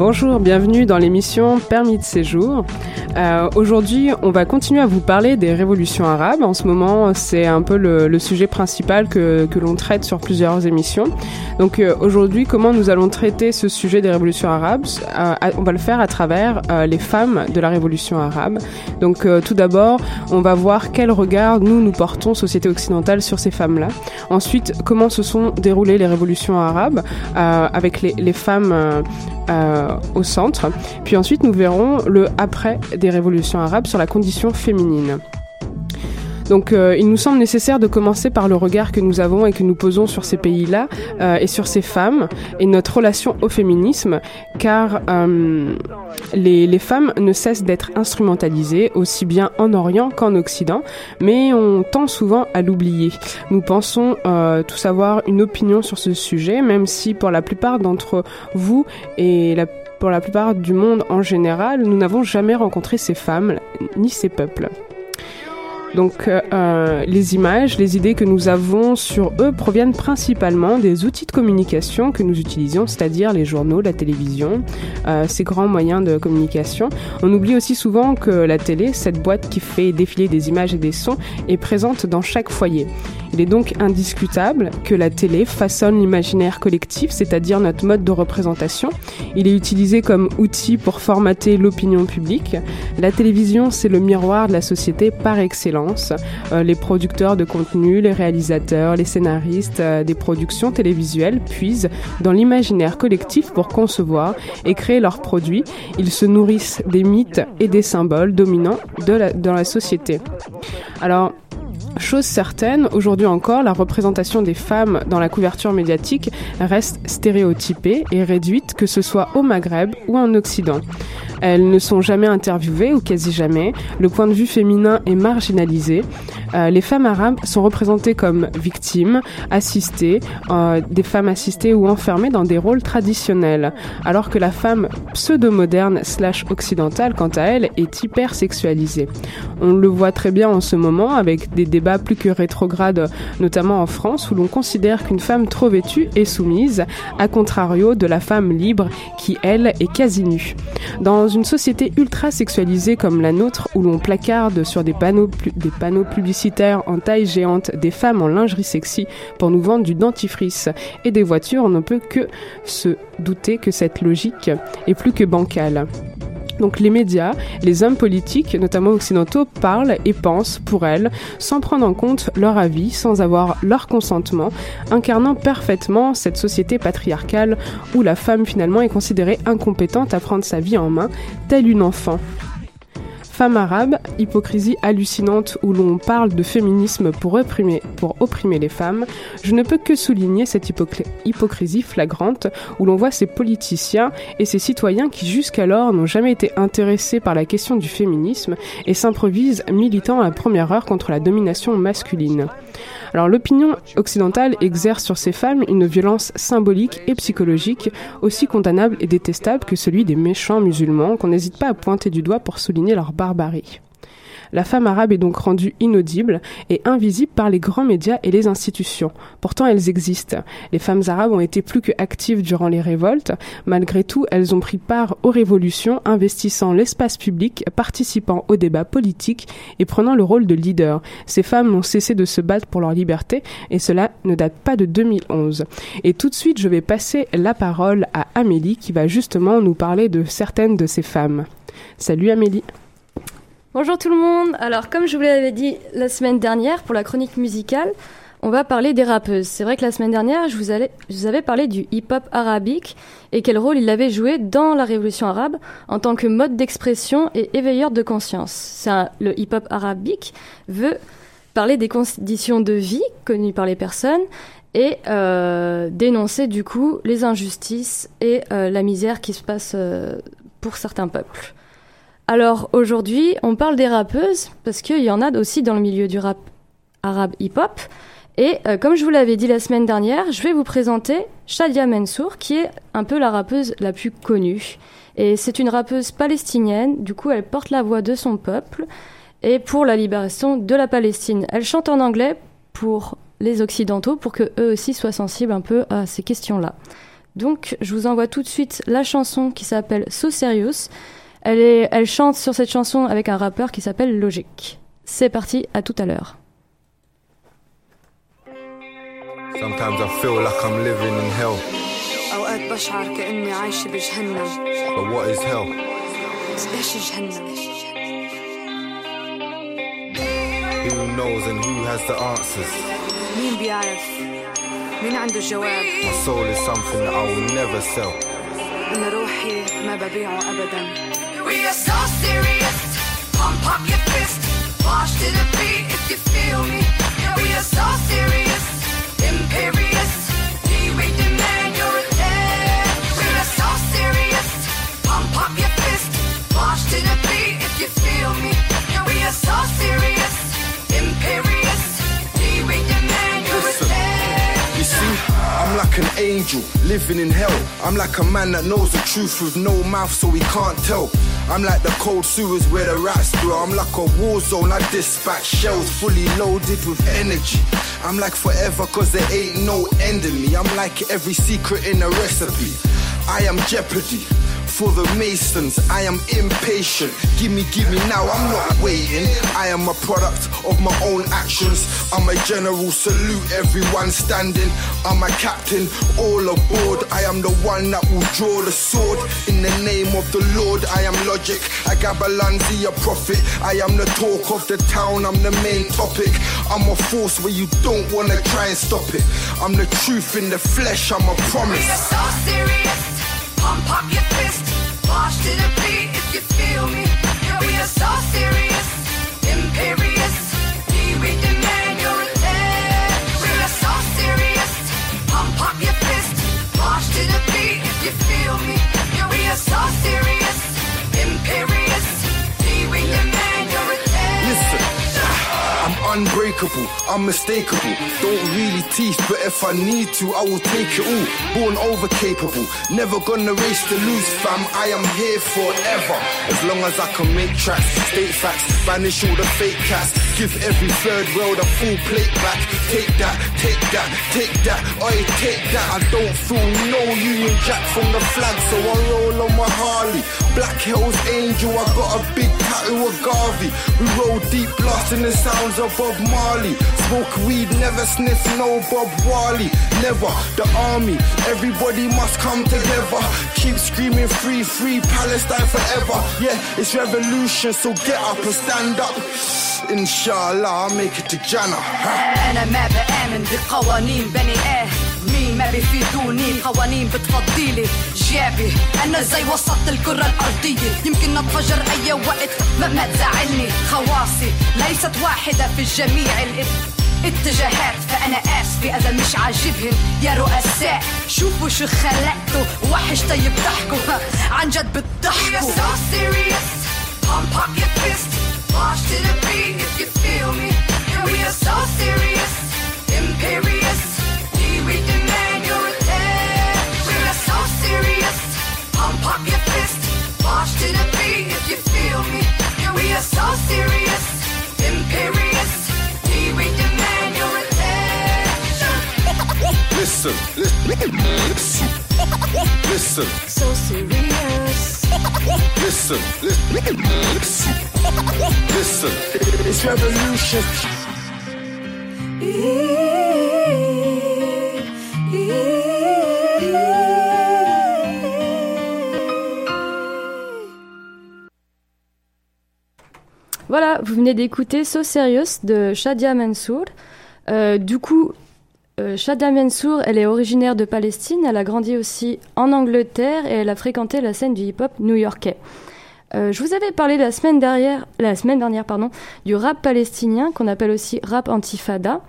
Bonjour, bienvenue dans l'émission Permis de séjour. Euh, aujourd'hui, on va continuer à vous parler des révolutions arabes. En ce moment, c'est un peu le, sujet principal que, que l'on traite sur plusieurs émissions. Donc euh, aujourd'hui, comment nous allons traiter ce sujet des révolutions arabes? Euh, On va le faire à travers les femmes de la révolution arabe. Donc tout d'abord, on va voir quel regard nous nous portons, société occidentale, sur ces femmes-là. Ensuite, comment se sont déroulées les révolutions arabes avec les, les femmes au centre. Puis ensuite, nous verrons le après des révolutions arabes sur la condition féminine. Donc euh, il nous semble nécessaire de commencer par le regard que nous avons et que nous posons sur ces pays-là euh, et sur ces femmes et notre relation au féminisme, car euh, les, les, femmes ne cessent d'être instrumentalisées aussi bien en Orient qu'en Occident, mais on tend souvent à l'oublier. Nous pensons tous avoir une opinion sur ce sujet, même si pour la plupart d'entre vous et la pour la plupart du monde en général, nous n'avons jamais rencontré ces femmes ni ces peuples. Donc euh, euh, les images, les idées que nous avons sur eux proviennent principalement des outils de communication que nous utilisons, c'est-à-dire les journaux, la télévision, euh, ces grands moyens de communication. On oublie aussi souvent que la télé, cette boîte qui fait défiler des images et des sons, est présente dans chaque foyer. Il est donc indiscutable que la télé façonne l'imaginaire collectif, c'est-à-dire notre mode de représentation. Il est utilisé comme outil pour formater l'opinion publique. La télévision, c'est le miroir de la société par excellence. Euh, les producteurs de contenu, les réalisateurs, les scénaristes euh, des productions télévisuelles puisent dans l'imaginaire collectif pour concevoir et créer leurs produits. Ils se nourrissent des mythes et des symboles dominants de la, dans la société. Alors, Chose certaine, aujourd'hui encore, la représentation des femmes dans la couverture médiatique reste stéréotypée et réduite, que ce soit au Maghreb ou en Occident. Elles ne sont jamais interviewées ou quasi jamais. Le point de vue féminin est marginalisé. Euh, les femmes arabes sont représentées comme victimes, assistées, euh, des femmes assistées ou enfermées dans des rôles traditionnels, alors que la femme pseudo-moderne slash occidentale, quant à elle, est hyper sexualisée. On le voit très bien en ce moment avec des débats plus que rétrogrades, notamment en France, où l'on considère qu'une femme trop vêtue est soumise, à contrario de la femme libre qui, elle, est quasi nue. Une société ultra sexualisée comme la nôtre, où l'on placarde sur des panneaux publicitaires en taille géante des femmes en lingerie sexy pour nous vendre du dentifrice et des voitures, on ne peut que se douter que cette logique est plus que bancale. Donc les médias, les hommes politiques, notamment occidentaux, parlent et pensent pour elles sans prendre en compte leur avis, sans avoir leur consentement, incarnant parfaitement cette société patriarcale où la femme finalement est considérée incompétente à prendre sa vie en main, telle une enfant Femme arabe, hypocrisie hallucinante où l'on parle de féminisme pour opprimer, pour opprimer les femmes, je ne peux que souligner cette hypocrisie flagrante où l'on voit ces politiciens et ces citoyens qui jusqu'alors n'ont jamais été intéressés par la question du féminisme et s'improvisent militants à première heure contre la domination masculine. Alors l'opinion occidentale exerce sur ces femmes une violence symbolique et psychologique aussi condamnable et détestable que celui des méchants musulmans qu'on n'hésite pas à pointer du doigt pour souligner leur barbarie. La femme arabe est donc rendue inaudible et invisible par les grands médias et les institutions. Pourtant, elles existent. Les femmes arabes ont été plus que actives durant les révoltes. Malgré tout, elles ont pris part aux révolutions, investissant l'espace public, participant aux débats politiques et prenant le rôle de leader. Ces femmes n'ont cessé de se battre pour leur liberté et cela ne date pas de 2011. Et tout de suite, je vais passer la parole à Amélie qui va justement nous parler de certaines de ces femmes. Salut Amélie. Bonjour tout le monde. Alors, comme je vous l'avais dit la semaine dernière pour la chronique musicale, on va parler des rappeuses. C'est vrai que la semaine dernière, je vous, avais parlé du hip-hop arabique et quel rôle il avait joué dans la révolution arabe en tant que mode d'expression et éveilleur de conscience. le hip-hop arabique veut parler des conditions de vie connues par les personnes et euh, dénoncer du coup les injustices et euh, la misère qui se passe euh, pour certains peuples. Alors aujourd'hui, on parle des rappeuses parce qu'il y en a aussi dans le milieu du rap arabe hip-hop. Et euh, comme je vous l'avais dit la semaine dernière, je vais vous présenter Shadia Mansour, qui est un peu la rappeuse la plus connue. Et c'est une rappeuse palestinienne, du coup elle porte la voix de son peuple et pour la libération de la Palestine. Elle chante en anglais pour les Occidentaux, pour que eux aussi soient sensibles un peu à ces questions-là. Donc je vous envoie tout de suite la chanson qui s'appelle So Serious. Elle, est, elle chante sur cette chanson avec un rappeur qui s'appelle Logic. C'est parti, à tout à l'heure. Sometimes I feel like I'm living in hell. أوقات بشعر كأني عايشة بجهنم. But what is hell? إيش جهنم؟ Who knows and who has the answers? مين بيعرف؟ مين عنده الجواب؟ My soul is something that I will never sell. إن روحي ما ببيعه أبداً. We are so serious. Pump up your fist. An angel living in hell. I'm like a man that knows the truth with no mouth so he can't tell. I'm like the cold sewers where the rats grow. I'm like a war zone. I dispatch shells fully loaded with energy. I'm like forever cause there ain't no end in me. I'm like every secret in a recipe. I am jeopardy for the Masons. I am impatient. Give me, give me now. I'm not waiting. I am a product of my own actions. I'm a general. Salute everyone standing. I'm a captain. All aboard. I am the one that will draw the sword in the name of the Lord. I am logic. I Gabalanzi, a prophet. I am the talk of the town. I'm the main topic. I'm a force where you don't wanna try and stop it. I'm the truth in the flesh. I'm a promise. We are so serious. Pump up your fist. March to the beat if you feel me. We are so serious, imperious. We demand your attention. We are so serious. Pump up your fist. March to the beat if you feel me. We are so serious, imperious. Unbreakable, unmistakable. Don't really teach, but if I need to, I will take it all. Born over capable, never gonna race to lose, fam. I am here forever. As long as I can make tracks, state facts, banish all the fake cats. Give every third world a full plate back. Take that, take that, take that, oi, take that. I don't feel no Union Jack from the flag, so I roll on my Harley. Black Hills Angel, I got a big tattoo of Garvey. We roll deep, blasting the sounds of Bob Marley. Smoke weed, never sniff no Bob Marley. Never. The army, everybody must come together. Keep screaming free, free Palestine forever. Yeah, it's revolution, so get up and stand up. Inshallah, I'll make it to Jannah. أنا ما بآمن بقوانين بني آه مين ما بيفيدوني قوانين بتفضيلي. جابي. أنا زي وسط الكرة الأرضية. يمكن أتفجر أي وقت ما, ما تزعلني. خواصي ليست واحدة في جميع اتجاهات. فأنا اسفة اذا مش عاجبهم. يا رؤساء شوفوا شو خلقتوا. وحش طيب ضحكوا. عن جد بتضحكوا. So serious. Your to the beat. If you feel me. We are so serious. Voilà, vous venez d'écouter So Serious de Shadia Mansour. Euh, du coup, euh, Shada Mansour, elle est originaire de Palestine, elle a grandi aussi en Angleterre et elle a fréquenté la scène du hip-hop new-yorkais. Euh, je vous avais parlé la semaine dernière, du rap palestinien qu'on appelle aussi rap antifada.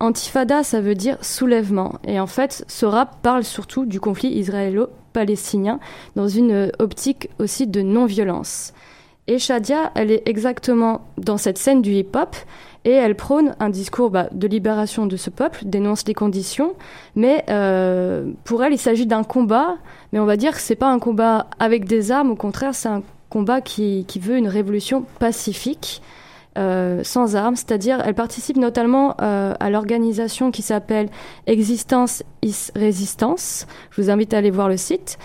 Antifada, ça veut dire soulèvement. Et en fait, ce rap parle surtout du conflit israélo-palestinien dans une optique aussi de non-violence. Et Shadia, elle est exactement dans cette scène du hip-hop et elle prône un discours bah, de libération de ce peuple, dénonce les conditions, mais euh, pour elle, il s'agit d'un combat, mais on va dire que c'est pas un combat avec des armes, au contraire, c'est un combat qui, qui, veut une révolution pacifique. Euh, sans armes, c'est-à-dire elle participe notamment euh, à l'organisation qui s'appelle Existence is Résistance. Je vous invite à aller voir le site.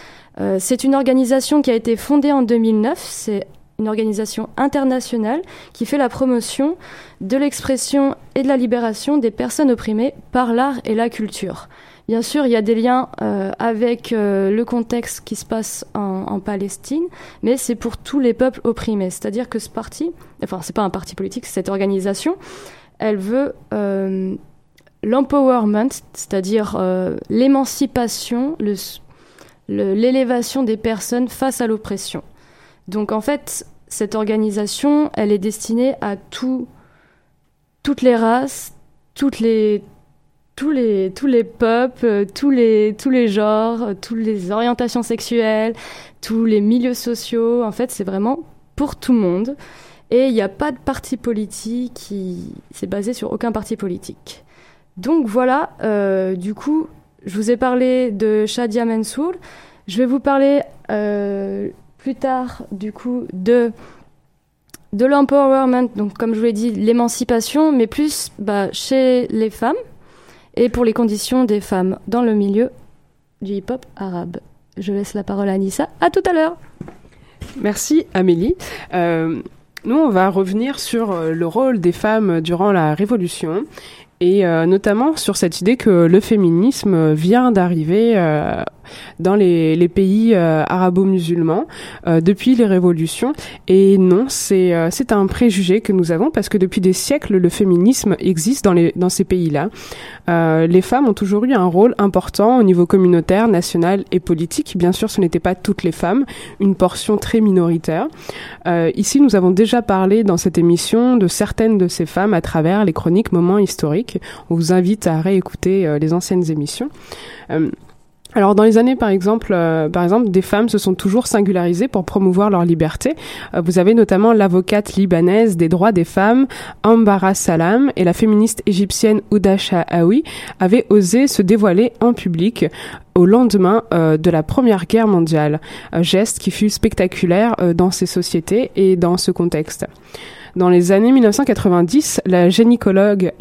C'est une organisation qui a été fondée en 2009. C'est une organisation internationale qui fait la promotion de l'expression et de la libération des personnes opprimées par l'art et la culture. Bien sûr, il y a des liens euh, avec euh, le contexte qui se passe en, Palestine, mais c'est pour tous les peuples opprimés. C'est-à-dire que ce parti, enfin, c'est pas un parti politique, cette organisation, elle veut euh, l'empowerment, c'est-à-dire l'émancipation, l'élévation des personnes face à l'oppression. Donc en fait, cette organisation, elle est destinée à tout, toutes les races, tous les, peuples, tous les, tous les genres, toutes les orientations sexuelles, tous les milieux sociaux. En fait, c'est vraiment pour tout le monde. Et il n'y a pas de parti politique qui c'est basé sur aucun parti politique. Donc voilà, euh, du coup, je vous ai parlé de Shadia Mansour. Je vais vous parler euh, plus tard, du coup, de de l'empowerment, donc comme je vous l'ai dit, l'émancipation, mais plus bah, chez les femmes et pour les conditions des femmes dans le milieu du hip-hop arabe. Je laisse la parole à Anissa. À tout à l'heure. Merci Amélie. Euh, nous, on va revenir sur euh, le rôle des femmes durant la Révolution et euh, notamment sur cette idée que le féminisme vient d'arriver dans les, pays euh, arabo-musulmans euh, depuis les révolutions. Et non, c'est euh, c'est un préjugé que nous avons parce que depuis des siècles, le féminisme existe dans, les, dans ces pays-là. les femmes ont toujours eu un rôle important au niveau communautaire, national et politique. Bien sûr, ce n'était pas toutes les femmes, une portion très minoritaire. ici, nous avons déjà parlé dans cette émission de certaines de ces femmes à travers les chroniques moments historiques. On vous invite à réécouter les anciennes émissions. Alors dans les années par exemple, euh, par exemple, des femmes se sont toujours singularisées pour promouvoir leur liberté. Euh, vous avez notamment l'avocate libanaise des droits des femmes Ambara Salam et la féministe égyptienne Ouda Shahawi avaient osé se dévoiler en public au lendemain euh, de la Première Guerre mondiale, geste qui fut spectaculaire dans ces sociétés et dans ce contexte. Dans les années 1990, la gynécologue,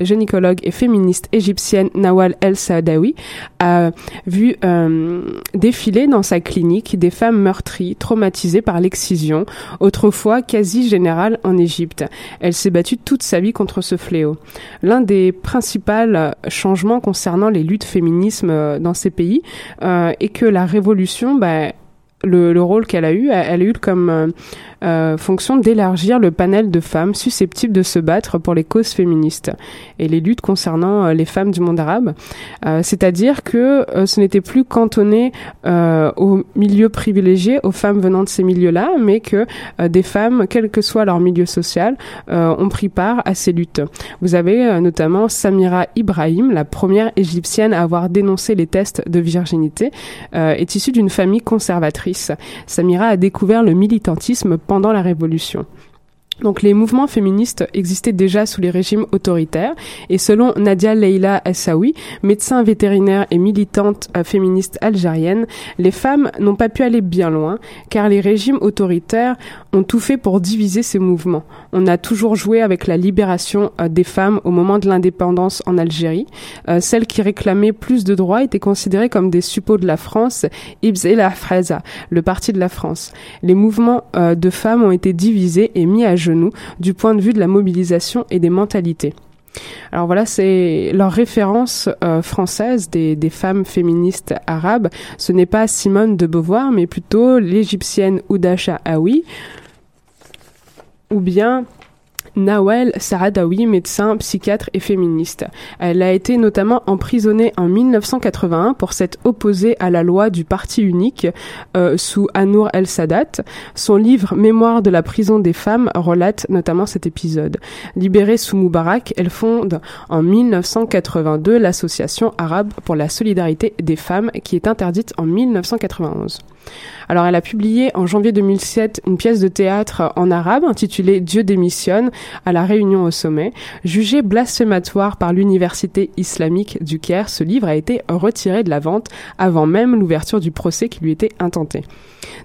et féministe égyptienne Nawal El Saadawi a vu euh, défiler dans sa clinique des femmes meurtries, traumatisées par l'excision, autrefois quasi générale en Égypte. Elle s'est battue toute sa vie contre ce fléau. L'un des principaux changements concernant les luttes féminismes euh, dans ces pays euh, est que la révolution, bah, le, rôle qu'elle a eu, elle a eu comme euh, euh, fonction d'élargir le panel de femmes susceptibles de se battre pour les causes féministes et les luttes concernant euh, les femmes du monde arabe. C'est-à-dire que ce n'était plus cantonné aux milieux privilégiés, aux femmes venant de ces milieux-là, mais que des femmes, quel que soit leur milieu social, ont pris part à ces luttes. Vous avez notamment Samira Ibrahim, la première égyptienne à avoir dénoncé les tests de virginité, est issue d'une famille conservatrice Samira a découvert le militantisme pendant la Révolution. Donc les mouvements féministes existaient déjà sous les régimes autoritaires et selon Nadia Leila Essaoui, médecin vétérinaire et militante euh, féministe algérienne, les femmes n'ont pas pu aller bien loin car les régimes autoritaires ont tout fait pour diviser ces mouvements. On a toujours joué avec la libération euh, des femmes au moment de l'indépendance en Algérie. Euh, celles qui réclamaient plus de droits étaient considérées comme des suppôts de la France, Ibs et la le parti de la France. Les mouvements de femmes ont été divisés et mis à du point de vue de la mobilisation et des mentalités. Alors voilà, c'est leur référence euh, française des, femmes féministes arabes. Ce n'est pas Simone de Beauvoir, mais plutôt l'égyptienne Oudasha Aoui, ou bien Nawel Saadawi, médecin, psychiatre et féministe. Elle a été notamment emprisonnée en 1981 pour s'être opposée à la loi du parti unique euh, sous Anour el-Sadat. Son livre Mémoire de la prison des femmes relate notamment cet épisode. Libérée sous Moubarak, elle fonde en 1982 l'association arabe pour la solidarité des femmes qui est interdite en 1991. Alors elle a publié en janvier 2007 une pièce de théâtre en arabe intitulée Dieu démissionne à la réunion au sommet. Jugé blasphématoire par l'université islamique du Caire, ce livre a été retiré de la vente avant même l'ouverture du procès qui lui était intenté.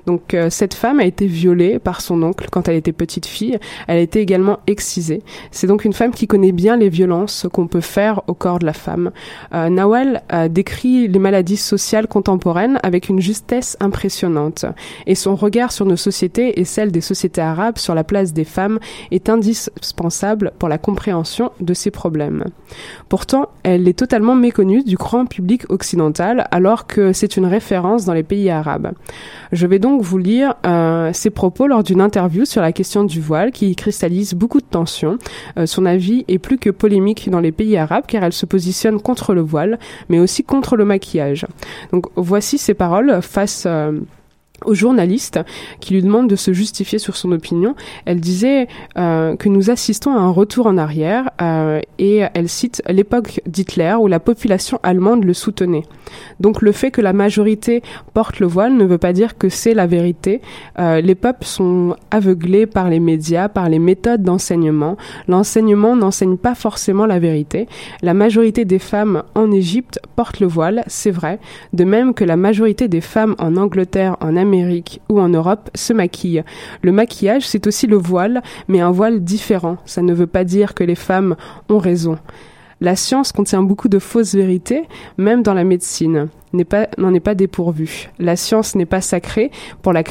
Donc euh, cette femme a été violée par son oncle quand elle était petite fille. Elle a été également excisée. C'est donc une femme qui connaît bien les violences qu'on peut faire au corps de la femme. Euh, Nawal décrit les maladies sociales contemporaines avec une justesse impressionnante. Et son regard sur nos sociétés et celle des sociétés arabes sur la place des femmes est indispensable pour la compréhension de ces problèmes. Pourtant, elle est totalement méconnue du grand public occidental alors que c'est une référence dans les pays arabes. Je vais donc vous lire euh, ses propos lors d'une interview sur la question du voile qui cristallise beaucoup de tensions. Euh, son avis est plus que polémique dans les pays arabes car elle se positionne contre le voile mais aussi contre le maquillage. Donc voici ses paroles face euh, aux journalistes qui lui demandent de se justifier sur son opinion. Elle disait euh, que nous assistons à un retour en arrière euh, et elle cite l'époque d'Hitler où la population allemande le soutenait. Donc le fait que la majorité porte le voile ne veut pas dire que c'est la vérité. Euh, les peuples sont aveuglés par les médias, par les méthodes d'enseignement. L'enseignement n'enseigne pas forcément la vérité. La majorité des femmes en Égypte portent le voile, c'est vrai, de même que la majorité des femmes en Angleterre, en Ou en Europe se maquillent. Le maquillage, c'est aussi le voile, mais un voile différent. Ça ne veut pas dire que les femmes ont raison. La science contient beaucoup de fausses vérités, même dans la médecine n'en est pas dépourvue. La science n'est pas sacrée. Pour la,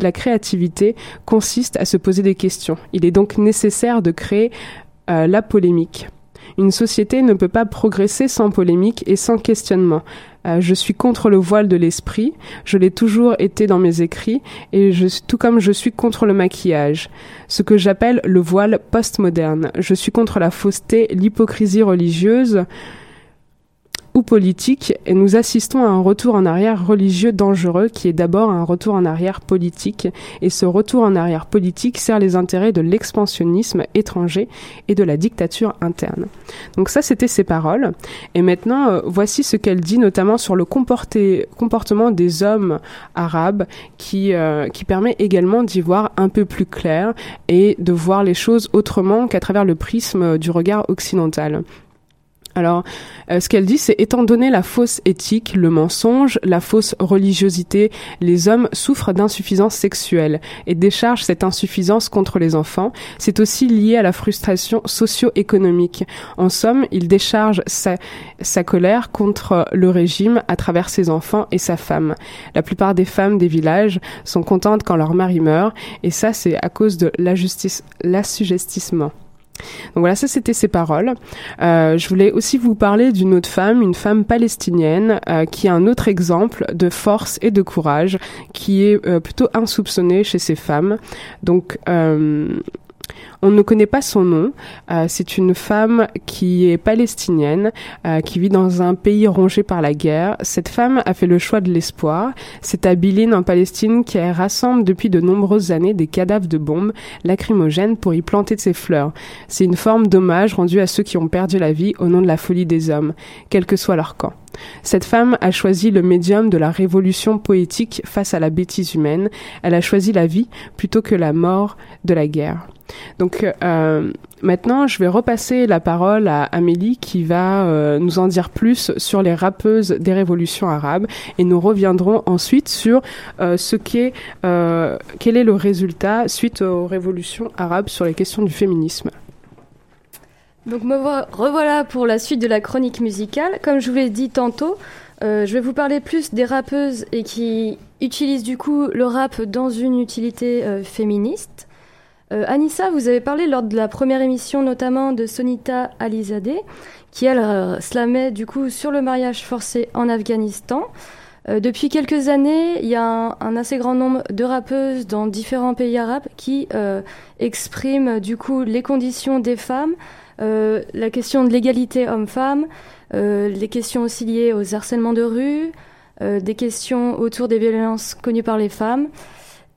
la créativité consiste à se poser des questions. Il est donc nécessaire de créer euh, la polémique. Une société ne peut pas progresser sans polémique et sans questionnement. Euh, je suis contre le voile de l'esprit, je l'ai toujours été dans mes écrits, et je, tout comme je suis contre le maquillage, ce que j'appelle le voile postmoderne. Je suis contre la fausseté, l'hypocrisie religieuse, ou politique, et nous assistons à un retour en arrière religieux dangereux qui est d'abord un retour en arrière politique, et ce retour en arrière politique sert les intérêts de l'expansionnisme étranger et de la dictature interne. Donc ça, c'était ses paroles. Et maintenant, euh, voici ce qu'elle dit notamment sur le comportement des hommes arabes euh, qui permet également d'y voir un peu plus clair et de voir les choses autrement qu'à travers le prisme du regard occidental. Alors, euh, ce qu'elle dit, c'est étant donné la fausse éthique, le mensonge, la fausse religiosité, les hommes souffrent d'insuffisance sexuelle et déchargent cette insuffisance contre les enfants. C'est aussi lié à la frustration socio-économique. En somme, il décharge sa, colère contre le régime à travers ses enfants et sa femme. La plupart des femmes des villages sont contentes quand leur mari meurt et ça, c'est à cause de l'assujettissement. Donc voilà, ça c'était ses paroles. Euh, je voulais aussi vous parler d'une autre femme, une femme palestinienne, euh, qui est un autre exemple de force et de courage, qui est euh, plutôt insoupçonnée chez ces femmes. Donc on ne connaît pas son nom. Euh, c'est une femme qui est palestinienne, euh, qui vit dans un pays rongé par la guerre. Cette femme a fait le choix de l'espoir. C'est à Bilin en Palestine qui rassemble depuis de nombreuses années des cadavres de bombes lacrymogènes pour y planter ses fleurs. C'est une forme d'hommage rendu à ceux qui ont perdu la vie au nom de la folie des hommes, quel que soit leur camp. Cette femme a choisi le médium de la révolution poétique face à la bêtise humaine. Elle a choisi la vie plutôt que la mort de la guerre. Donc euh, maintenant, je vais repasser la parole à Amélie qui va euh, nous en dire plus sur les rappeuses des révolutions arabes et nous reviendrons ensuite sur euh, ce qu'est quel est le résultat suite aux révolutions arabes sur les questions du féminisme. Donc me revoilà pour la suite de la chronique musicale. Comme je vous l'ai dit tantôt, euh, je vais vous parler plus des rappeuses et qui utilisent du coup le rap dans une utilité euh, féministe. Euh, Anissa, vous avez parlé lors de la première émission notamment de Sonita Alizadeh, qui elle slamait du coup sur le mariage forcé en Afghanistan. depuis quelques années, il y a un, un, assez grand nombre de rappeuses dans différents pays arabes qui expriment du coup les conditions des femmes, euh, la question de l'égalité homme-femme, euh, les questions aussi liées aux harcèlements de rue, euh, des questions autour des violences connues par les femmes.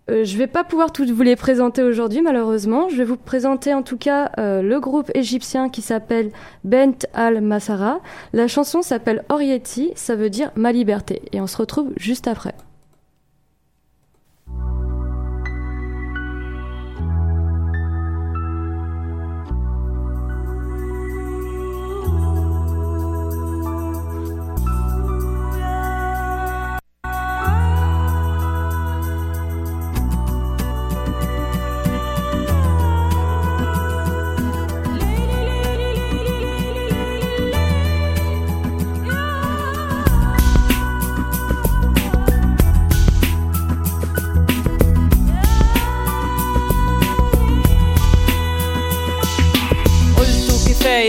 je ne vais pas pouvoir toutes vous les présenter aujourd'hui, malheureusement. Je vais vous présenter en tout cas le groupe égyptien qui s'appelle Bent al-Masara. La chanson s'appelle Orieti, ça veut dire ma liberté. Et on se retrouve juste après.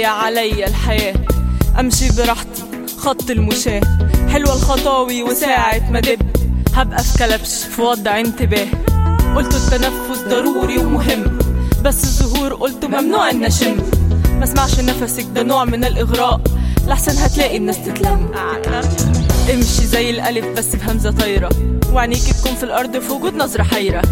علي الحياة. أمشي براحتي خط المشاة. حلوة الخطاوي وساعة ما دب هبقى في كلبش في وضع انتباه. قلت التنفس ضروري ومهم. بس الظهور قلت ممنوع إن أشم. ما اسمعش نفسك ده نوع من الإغراء. لحسن هتلاقي الناس تتلم. امشي زي الألف بس بهمزة طايرة. وعينيكي تكون في الأرض في وجود نظرة حيرة.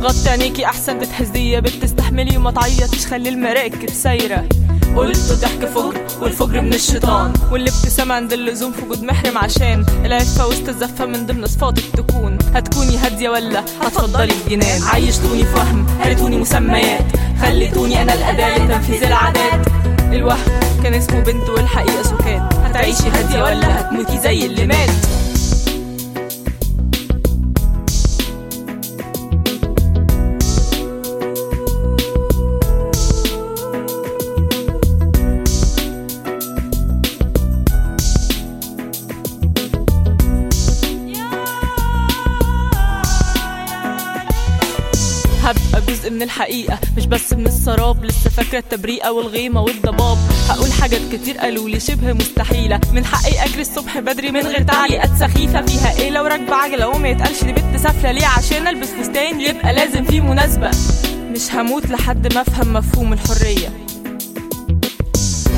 غطي عينيكي أحسن تتهزي يا بنت تستحملي وما تعيطيش. خلي المراكب سايرة. قلت ضحك فجر والفجر من الشيطان. والابتسامة عند اللزوم في وجود محرم عشان. العفة وسط الزفة من ضمن صفاتك تكون هتكوني هادية ولا هتفضلي الجنان؟ عيشتوني فهم هرتوني مسميات. خليتوني أنا الأداة لتنفيذ العادات. الوهم كان اسمه بنت والحقيقة سكات. هتعيشي هادية ولا هتموتي زي اللي مات؟ الحقيقة. مش بس من السراب لسه فاكرة التبريئة والغيمة والضباب. هقول حاجات كتير قالوا لي شبه مستحيلة. من حقي أجري الصبح بدري من غير تعليقات سخيفة. فيها إيه لو راكبة عجلة وما يتقالش دي بنت سافلة ليه؟ عشان ألبس فستان يبقى لازم فيه مناسبة. مش هموت لحد ما أفهم مفهوم الحرية.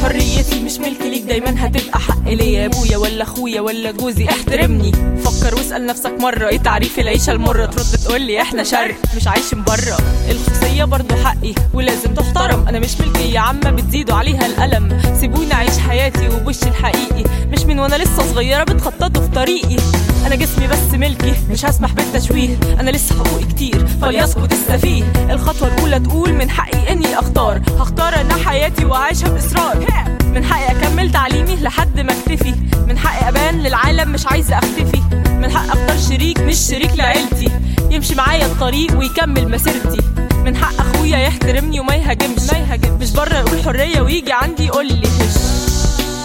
حريتي مش ملك ليك دايما هتبقى حق ليا. أبويا ولا أخويا ولا جوزي احترمني. فكر واسأل نفسك مرة إيه تعريف العيشة المرة؟ ترد تقول لي إحنا شر مش عايشين بره الخصوصيه برضو حقي ولازم تحترم. أنا مش ملكي يا عم بتزيدوا عليها الألم. سيبوني أعيش حياتي وبوشي الحقيقي. مش من وأنا لسه صغيرة بتخططوا في طريقي. أنا جسمي بس ملكي مش هسمح بالتشويه. أنا لسه حقوقي كتير فليسقط السفيه. الخطوة الأولى تقول من حقي إني أختار. هختار أنا حياتي واعيشها بإصرار. من حقي أكمل تعليمي لحد ما اكتفي. من حقي أبان للعالم مش عايزه أختفي. من حقي أختار شريك مش شريك لعيلتي. يمشي معايا الطريق ويكمل مسيرتي. من حق أخويا يحترمني وما يهاجمش. ما يهاجم مش بره يقول حريه ويجي عندي يقول لي هش.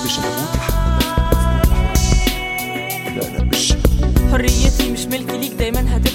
مش هموت حريتي مش ملكي ليك دايما هتبقى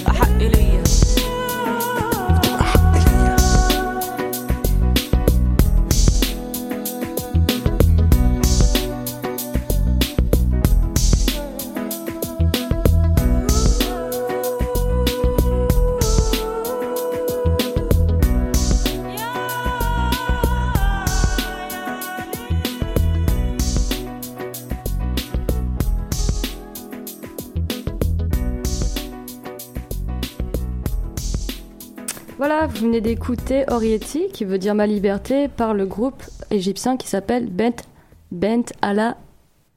d'écouter Orieti, qui veut dire ma liberté, par le groupe égyptien qui s'appelle Bent, Bent Ala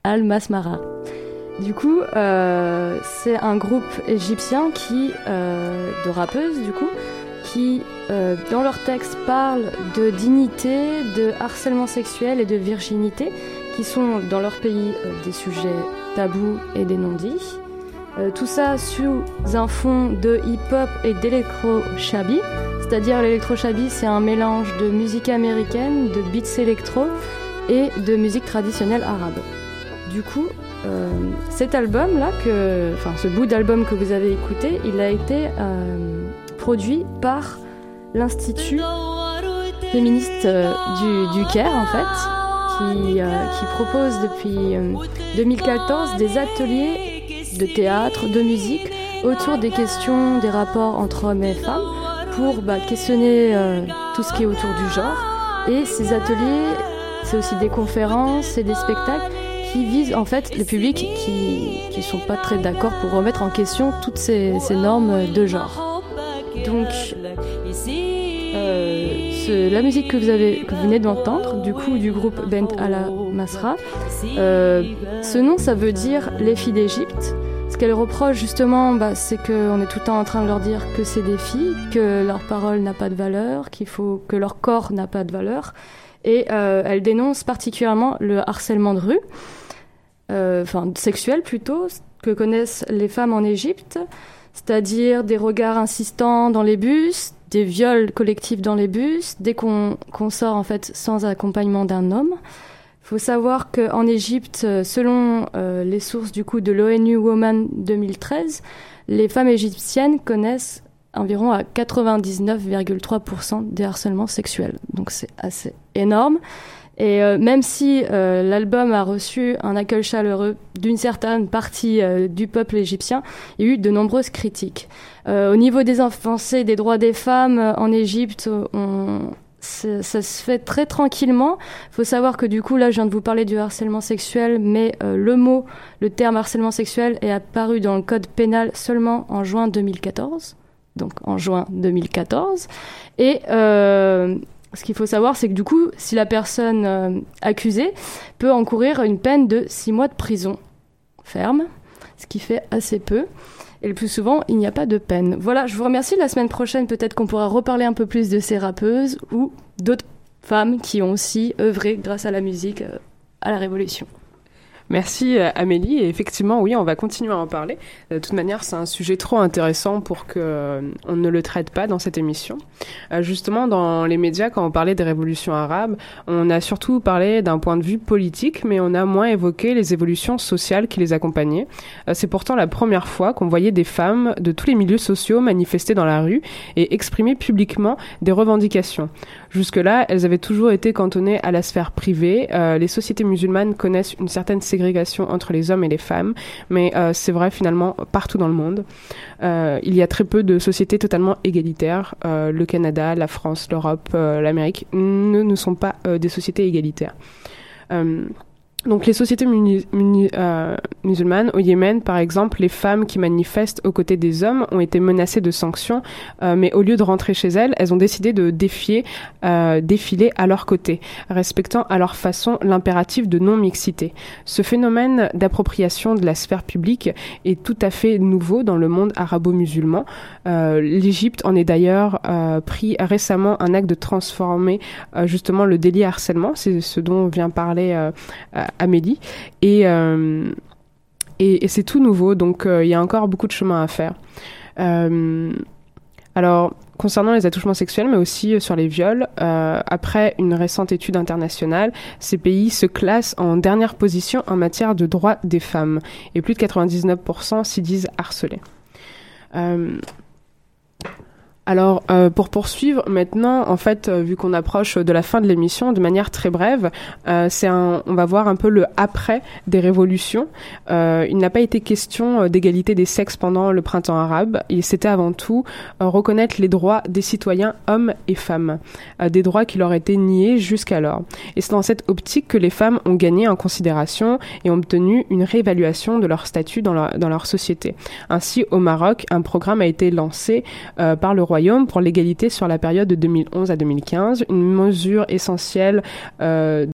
Al-Masmara. Du coup, euh, c'est un groupe égyptien qui, euh, de rappeuses, du coup, qui, euh, dans leur texte, parlent de dignité, de harcèlement sexuel et de virginité, qui sont dans leur pays des sujets tabous et des non-dits. Tout ça sous un fond de hip-hop et d'électro-shabby. C'est-à-dire l'électro-shabby, c'est un mélange de musique américaine, de beats électro et de musique traditionnelle arabe. Du coup, euh, cet album-là, enfin ce bout d'album que vous avez écouté, il a été euh, produit par l'Institut féministe euh, du, Caire, en fait, qui propose depuis 2014 des ateliers de théâtre, de musique, autour des questions des rapports entre hommes et femmes, pour bah, questionner tout ce qui est autour du genre. Et ces ateliers, c'est aussi des conférences et des spectacles qui visent en fait le public qui ne sont pas très d'accord pour remettre en question toutes ces, normes de genre. Donc, la musique que vous, avez, que vous venez d'entendre, du coup du groupe Bent Ala Masra, euh, ce nom ça veut dire les filles d'Égypte. Ce qu'elle reproche justement, bah, c'est qu'on est tout le temps en train de leur dire que c'est des filles, que leur parole n'a pas de valeur, qu'il faut que leur corps n'a pas de valeur. Et euh, elle dénonce particulièrement le harcèlement de rue. Euh, enfin sexuelle plutôt, que connaissent les femmes en Égypte, c'est-à-dire des regards insistants dans les bus, des viols collectifs dans les bus, dès qu'on sort en fait sans accompagnement d'un homme. Il faut savoir qu'en Égypte, selon euh, les sources du coup de l'ONU Women 2013, les femmes égyptiennes connaissent environ à 99,3% des harcèlements sexuels. Donc c'est assez énorme. Et euh, même si euh, l'album a reçu un accueil chaleureux d'une certaine partie euh, du peuple égyptien, il y a eu de nombreuses critiques. Au niveau des avancées des droits des femmes en Égypte, on, ça, se fait très tranquillement. Il faut savoir que du coup, là, je viens de vous parler du harcèlement sexuel, mais le mot, le terme harcèlement sexuel est apparu dans le code pénal seulement en juin 2014 donc en juin 2014. Et euh, ce qu'il faut savoir, c'est que du coup, si la personne euh, accusée peut encourir une peine de 6 mois de prison ferme, ce qui fait assez peu. Et le plus souvent, il n'y a pas de peine. Voilà, je vous remercie. La semaine prochaine, peut-être qu'on pourra reparler un peu plus de ces rappeuses ou d'autres femmes qui ont aussi œuvré grâce à la musique euh, à la Révolution. Merci euh, Amélie. Et effectivement, oui, on va continuer à en parler. De toute manière, c'est un sujet trop intéressant pour que euh, on ne le traite pas dans cette émission. Euh, justement, dans les médias, quand on parlait des révolutions arabes, on a surtout parlé d'un point de vue politique, mais on a moins évoqué les évolutions sociales qui les accompagnaient. c'est pourtant la première fois qu'on voyait des femmes de tous les milieux sociaux manifester dans la rue et exprimer publiquement des revendications. Jusque-là, elles avaient toujours été cantonnées à la sphère privée. les sociétés musulmanes connaissent une certaine ségrégation entre les hommes et les femmes, mais euh, c'est vrai finalement partout dans le monde. Euh, il y a très peu de sociétés totalement égalitaires. Euh, le Canada, la France, l'Europe, l'Amérique ne, ne sont pas des sociétés égalitaires. Donc les sociétés euh, musulmanes au Yémen, par exemple, les femmes qui manifestent aux côtés des hommes ont été menacées de sanctions, euh, mais au lieu de rentrer chez elles, elles ont décidé de défier, euh, défiler à leur côté, respectant à leur façon l'impératif de non-mixité. Ce phénomène d'appropriation de la sphère publique est tout à fait nouveau dans le monde arabo-musulman. L'Égypte en est d'ailleurs pris récemment un acte de transformer justement le délit harcèlement, c'est ce dont vient parler Amélie. Euh, et, et, c'est tout nouveau, donc euh, il y a encore beaucoup de chemin à faire. Euh, alors, concernant les attouchements sexuels, mais aussi sur les viols, après une récente étude internationale, ces pays se classent en dernière position en matière de droits des femmes, et plus de 99% s'y disent harcelés. Alors, euh, pour poursuivre, maintenant, en fait, euh, vu qu'on approche de la fin de l'émission, de manière très brève, euh, c'est un, on va voir un peu le après des révolutions. il n'a pas été question d'égalité des sexes pendant le printemps arabe. Il c'était avant tout reconnaître les droits des citoyens hommes et femmes, des droits qui leur étaient niés jusqu'alors. Et c'est dans cette optique que les femmes ont gagné en considération et ont obtenu une réévaluation de leur statut dans leur, dans leur société. Ainsi, au Maroc, un programme a été lancé par le pour l'égalité sur la période de 2011 à 2015, une mesure essentielle euh,